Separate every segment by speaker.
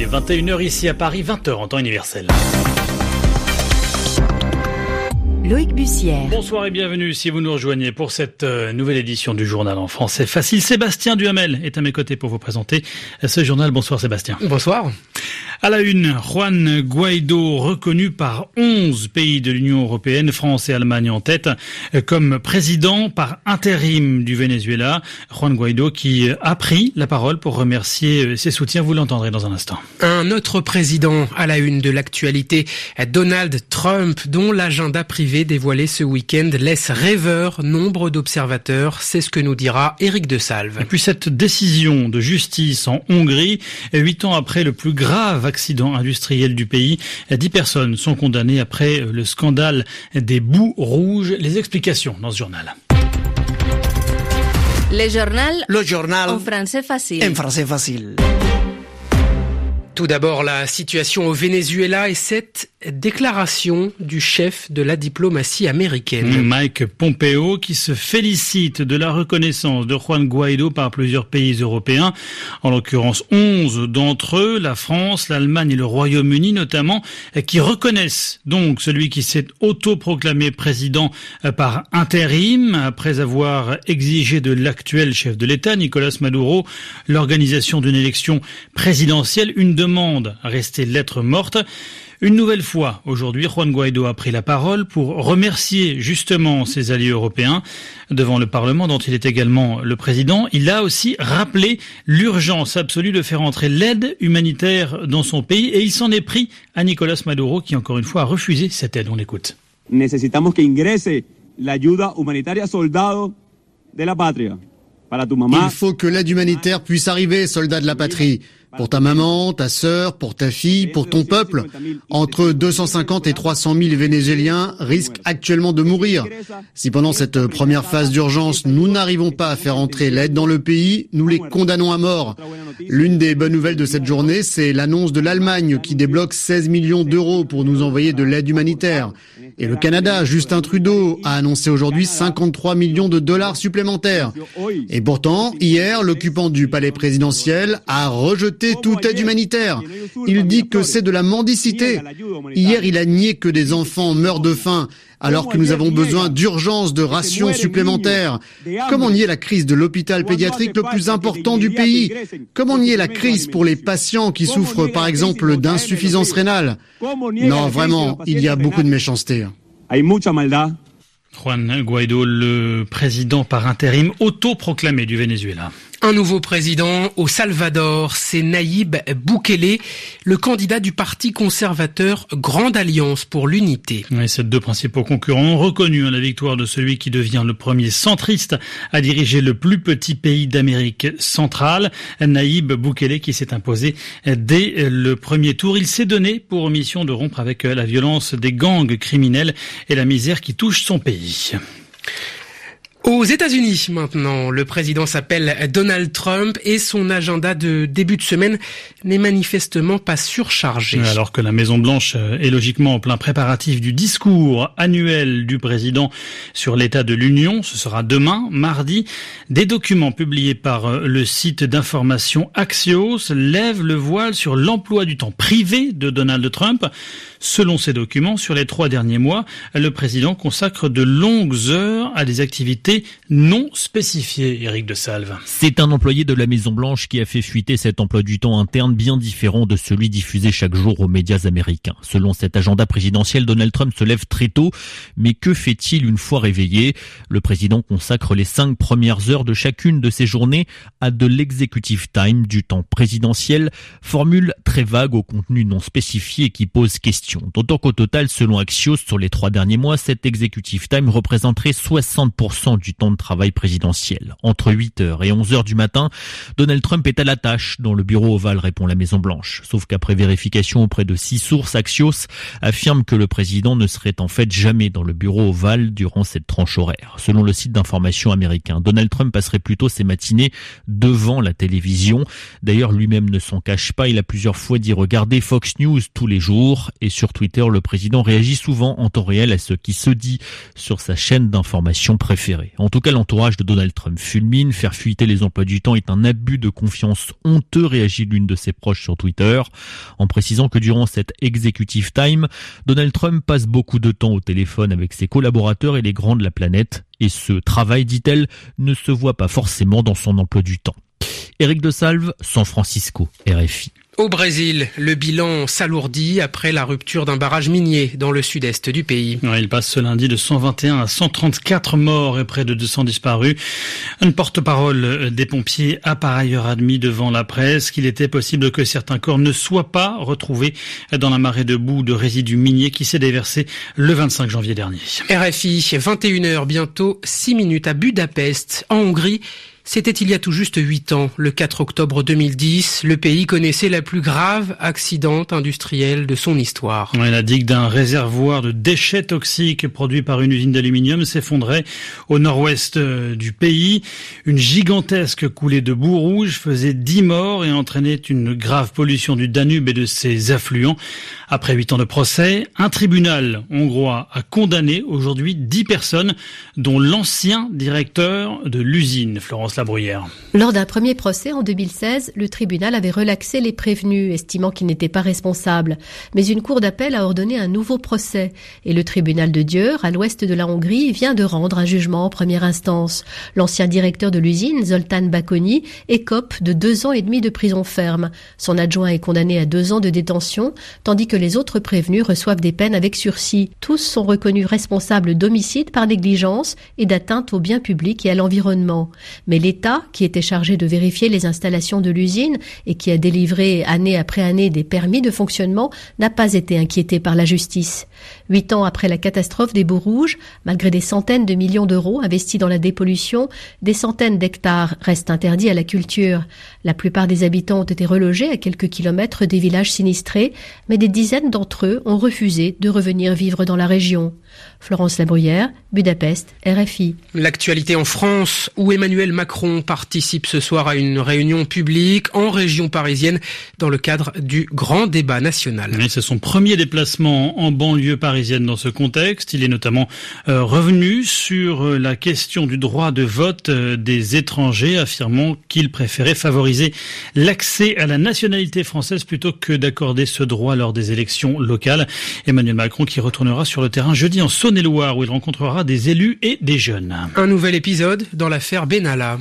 Speaker 1: Il est 21h ici à Paris, 20h en temps universel.
Speaker 2: Loïc Bussière.
Speaker 1: Bonsoir et bienvenue si vous nous rejoignez pour cette euh, nouvelle édition du journal en français facile. Sébastien Duhamel est à mes côtés pour vous présenter ce journal. Bonsoir Sébastien.
Speaker 3: Bonsoir.
Speaker 1: À la une, Juan Guaido reconnu par 11 pays de l'Union européenne, France et Allemagne en tête, comme président par intérim du Venezuela. Juan Guaido qui a pris la parole pour remercier ses soutiens. Vous l'entendrez dans un instant.
Speaker 3: Un autre président à la une de l'actualité, Donald Trump, dont l'agenda privé dévoilé ce week-end laisse rêveur nombre d'observateurs. C'est ce que nous dira Éric de Salve.
Speaker 1: Et puis cette décision de justice en Hongrie, huit ans après le plus grave accident industriel du pays. Dix personnes sont condamnées après le scandale des bouts rouges. Les explications dans ce journal.
Speaker 2: Le journal.
Speaker 4: Le journal.
Speaker 2: En français facile.
Speaker 4: En français facile.
Speaker 3: Tout d'abord, la situation au Venezuela et cette déclaration du chef de la diplomatie américaine.
Speaker 1: Mike Pompeo qui se félicite de la reconnaissance de Juan Guaido par plusieurs pays européens, en l'occurrence 11 d'entre eux, la France, l'Allemagne et le Royaume-Uni notamment, qui reconnaissent donc celui qui s'est autoproclamé président par intérim après avoir exigé de l'actuel chef de l'État, Nicolas Maduro, l'organisation d'une élection présidentielle, une restée lettre morte. Une nouvelle fois, aujourd'hui, Juan Guaido a pris la parole pour remercier justement ses alliés européens devant le Parlement dont il est également le président. Il a aussi rappelé l'urgence absolue de faire entrer l'aide humanitaire dans son pays et il s'en est pris à Nicolas Maduro qui encore une fois a refusé cette aide. On l'écoute.
Speaker 5: Necesitamos que ingrese la ayuda humanitaria soldado de la patria.
Speaker 6: Il faut que l'aide humanitaire puisse arriver, soldats de la patrie pour ta maman, ta sœur, pour ta fille, pour ton peuple. Entre 250 et 300 000 Vénézuéliens risquent actuellement de mourir. Si pendant cette première phase d'urgence, nous n'arrivons pas à faire entrer l'aide dans le pays, nous les condamnons à mort. L'une des bonnes nouvelles de cette journée, c'est l'annonce de l'Allemagne qui débloque 16 millions d'euros pour nous envoyer de l'aide humanitaire. Et le Canada, Justin Trudeau, a annoncé aujourd'hui 53 millions de dollars supplémentaires. Et pourtant, hier, l'occupant du palais présidentiel a rejeté toute aide humanitaire. Il dit que c'est de la mendicité. Hier, il a nié que des enfants meurent de faim alors que nous avons besoin d'urgence de rations supplémentaires Comment nier la crise de l'hôpital pédiatrique le plus important du pays Comment nier la crise pour les patients qui souffrent par exemple d'insuffisance rénale Non, vraiment, il y a beaucoup de méchanceté.
Speaker 1: Juan Guaido, le président par intérim autoproclamé du Venezuela.
Speaker 3: Un nouveau président au Salvador, c'est Naïb Boukele, le candidat du parti conservateur Grande Alliance pour l'Unité.
Speaker 1: Oui, ces deux principaux concurrents ont reconnu la victoire de celui qui devient le premier centriste à diriger le plus petit pays d'Amérique centrale, Naïb Boukele, qui s'est imposé dès le premier tour. Il s'est donné pour mission de rompre avec la violence des gangs criminels et la misère qui touche son pays.
Speaker 3: Aux États-Unis maintenant, le président s'appelle Donald Trump et son agenda de début de semaine n'est manifestement pas surchargé.
Speaker 1: Alors que la Maison Blanche est logiquement en plein préparatif du discours annuel du président sur l'état de l'Union, ce sera demain, mardi, des documents publiés par le site d'information Axios lèvent le voile sur l'emploi du temps privé de Donald Trump. Selon ces documents, sur les trois derniers mois, le président consacre de longues heures à des activités non spécifiées. Éric de Salve.
Speaker 7: C'est un employé de la Maison Blanche qui a fait fuiter cet emploi du temps interne bien différent de celui diffusé chaque jour aux médias américains. Selon cet agenda présidentiel, Donald Trump se lève très tôt, mais que fait-il une fois réveillé? Le président consacre les cinq premières heures de chacune de ses journées à de l'executive time, du temps présidentiel, formule très vague au contenu non spécifié qui pose question D'autant qu'au total, selon Axios, sur les trois derniers mois, cet executive time représenterait 60% du temps de travail présidentiel. Entre 8h et 11h du matin, Donald Trump est à la tâche dans le bureau ovale, répond la Maison Blanche. Sauf qu'après vérification auprès de six sources, Axios affirme que le président ne serait en fait jamais dans le bureau ovale durant cette tranche horaire. Selon le site d'information américain, Donald Trump passerait plutôt ses matinées devant la télévision. D'ailleurs, lui-même ne s'en cache pas. Il a plusieurs fois dit regarder Fox News tous les jours et Sur Twitter, le président réagit souvent en temps réel à ce qui se dit sur sa chaîne d'information préférée. En tout cas, l'entourage de Donald Trump fulmine. Faire fuiter les emplois du temps est un abus de confiance honteux, réagit l'une de ses proches sur Twitter, en précisant que durant cette executive time, Donald Trump passe beaucoup de temps au téléphone avec ses collaborateurs et les grands de la planète. Et ce travail, dit-elle, ne se voit pas forcément dans son emploi du temps. Éric de Salve, San Francisco, RFI.
Speaker 3: Au Brésil, le bilan s'alourdit après la rupture d'un barrage minier dans le sud-est du pays.
Speaker 1: il passe ce lundi de 121 à 134 morts et près de 200 disparus. Un porte-parole des pompiers a par ailleurs admis devant la presse qu'il était possible que certains corps ne soient pas retrouvés dans la marée de boue de résidus miniers qui s'est déversée le 25 janvier dernier.
Speaker 3: RFI, 21h, bientôt 6 minutes à Budapest, en Hongrie. C'était il y a tout juste huit ans, le 4 octobre 2010, le pays connaissait la plus grave accident industriel de son histoire.
Speaker 1: la digue d'un réservoir de déchets toxiques produit par une usine d'aluminium s'effondrait au nord-ouest euh, du pays. Une gigantesque coulée de boue rouge faisait dix morts et entraînait une grave pollution du Danube et de ses affluents. Après huit ans de procès, un tribunal hongrois a condamné aujourd'hui dix personnes, dont l'ancien directeur de l'usine, Florence
Speaker 2: Lors d'un premier procès en 2016, le tribunal avait relaxé les prévenus, estimant qu'ils n'étaient pas responsables. Mais une cour d'appel a ordonné un nouveau procès. Et le tribunal de Dieur, à l'ouest de la Hongrie, vient de rendre un jugement en première instance. L'ancien directeur de l'usine, Zoltan Bakoni, écope de deux ans et demi de prison ferme. Son adjoint est condamné à deux ans de détention, tandis que les autres prévenus reçoivent des peines avec sursis. Tous sont reconnus responsables d'homicide par négligence et d'atteinte au bien public et à l'environnement. Mais l'État, qui était chargé de vérifier les installations de l'usine et qui a délivré année après année des permis de fonctionnement, n'a pas été inquiété par la justice. Huit ans après la catastrophe des Baux Rouges, malgré des centaines de millions d'euros investis dans la dépollution, des centaines d'hectares restent interdits à la culture. La plupart des habitants ont été relogés à quelques kilomètres des villages sinistrés, mais des dizaines d'entre eux ont refusé de revenir vivre dans la région. Florence Labruyère, Budapest, RFI.
Speaker 3: L'actualité en France, où Emmanuel Macron participe ce soir à une réunion publique en région parisienne dans le cadre du grand débat national.
Speaker 1: C'est son premier déplacement en banlieue parisienne dans ce contexte. Il est notamment euh, revenu sur euh, la question du droit de vote euh, des étrangers, affirmant qu'il préférait favoriser l'accès à la nationalité française plutôt que d'accorder ce droit lors des élections locales. Emmanuel Macron qui retournera sur le terrain jeudi en Saône-et-Loire où il rencontrera des élus et des jeunes.
Speaker 3: Un nouvel épisode dans l'affaire Benalla.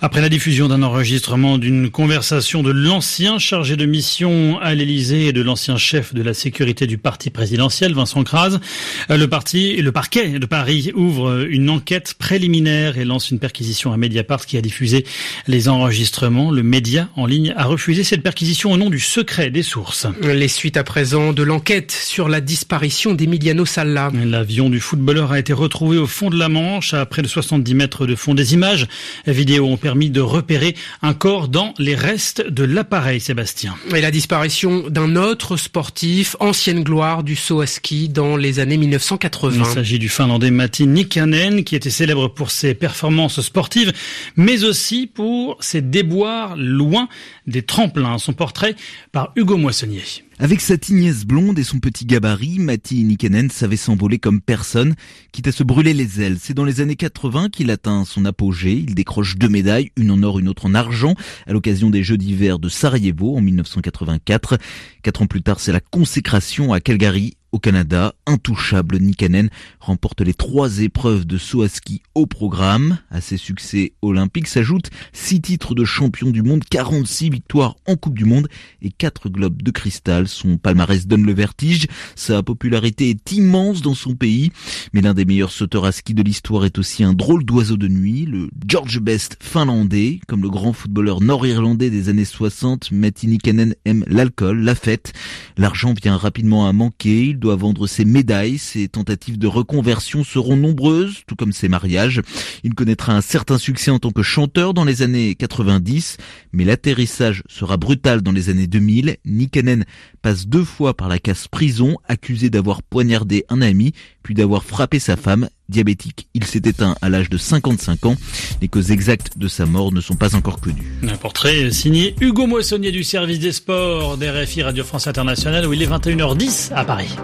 Speaker 1: Après la diffusion d'un enregistrement d'une conversation de l'ancien chargé de mission à l'Élysée et de l'ancien chef de la sécurité du parti présidentiel, Vincent Kras, le parti, le parquet de Paris ouvre une enquête préliminaire et lance une perquisition à Mediapart qui a diffusé les enregistrements. Le média en ligne a refusé cette perquisition au nom du secret des sources.
Speaker 3: Les suites à présent de l'enquête sur la disparition d'Emiliano Salla.
Speaker 1: L'avion du footballeur a été retrouvé au fond de la Manche à près de 70 mètres de fond. Des images vidéo ont permis de repérer un corps dans les restes de l'appareil, Sébastien.
Speaker 3: Et la disparition d'un autre sportif, ancienne gloire du saut à ski dans les années 1980.
Speaker 1: Il s'agit du Finlandais Matti Nikkanen, qui était célèbre pour ses performances sportives, mais aussi pour ses déboires loin des tremplins. Son portrait par Hugo Moissonnier.
Speaker 4: Avec sa tignesse blonde et son petit gabarit, Matti Nikkanen savait s'envoler comme personne, quitte à se brûler les ailes. C'est dans les années 80 qu'il atteint son apogée. Il décroche deux médailles, une en or, une autre en argent, à l'occasion des Jeux d'hiver de Sarajevo en 1984. Quatre ans plus tard, c'est la consécration à Calgary au Canada, intouchable Nikanen remporte les trois épreuves de saut à ski au programme. À ses succès olympiques s'ajoutent six titres de champion du monde, 46 victoires en Coupe du Monde et quatre globes de cristal. Son palmarès donne le vertige. Sa popularité est immense dans son pays. Mais l'un des meilleurs sauteurs à ski de l'histoire est aussi un drôle d'oiseau de nuit, le George Best finlandais. Comme le grand footballeur nord-irlandais des années 60, Matti Nikanen aime l'alcool, la fête. L'argent vient rapidement à manquer doit vendre ses médailles, ses tentatives de reconversion seront nombreuses, tout comme ses mariages. Il connaîtra un certain succès en tant que chanteur dans les années 90, mais l'atterrissage sera brutal dans les années 2000. Nikkanen passe deux fois par la casse prison, accusé d'avoir poignardé un ami, puis d'avoir frappé sa femme diabétique. Il s'est éteint à l'âge de 55 ans. Les causes exactes de sa mort ne sont pas encore connues.
Speaker 1: Un portrait signé Hugo Moissonnier du service des sports d'RFI Radio France Internationale où il est 21h10 à Paris.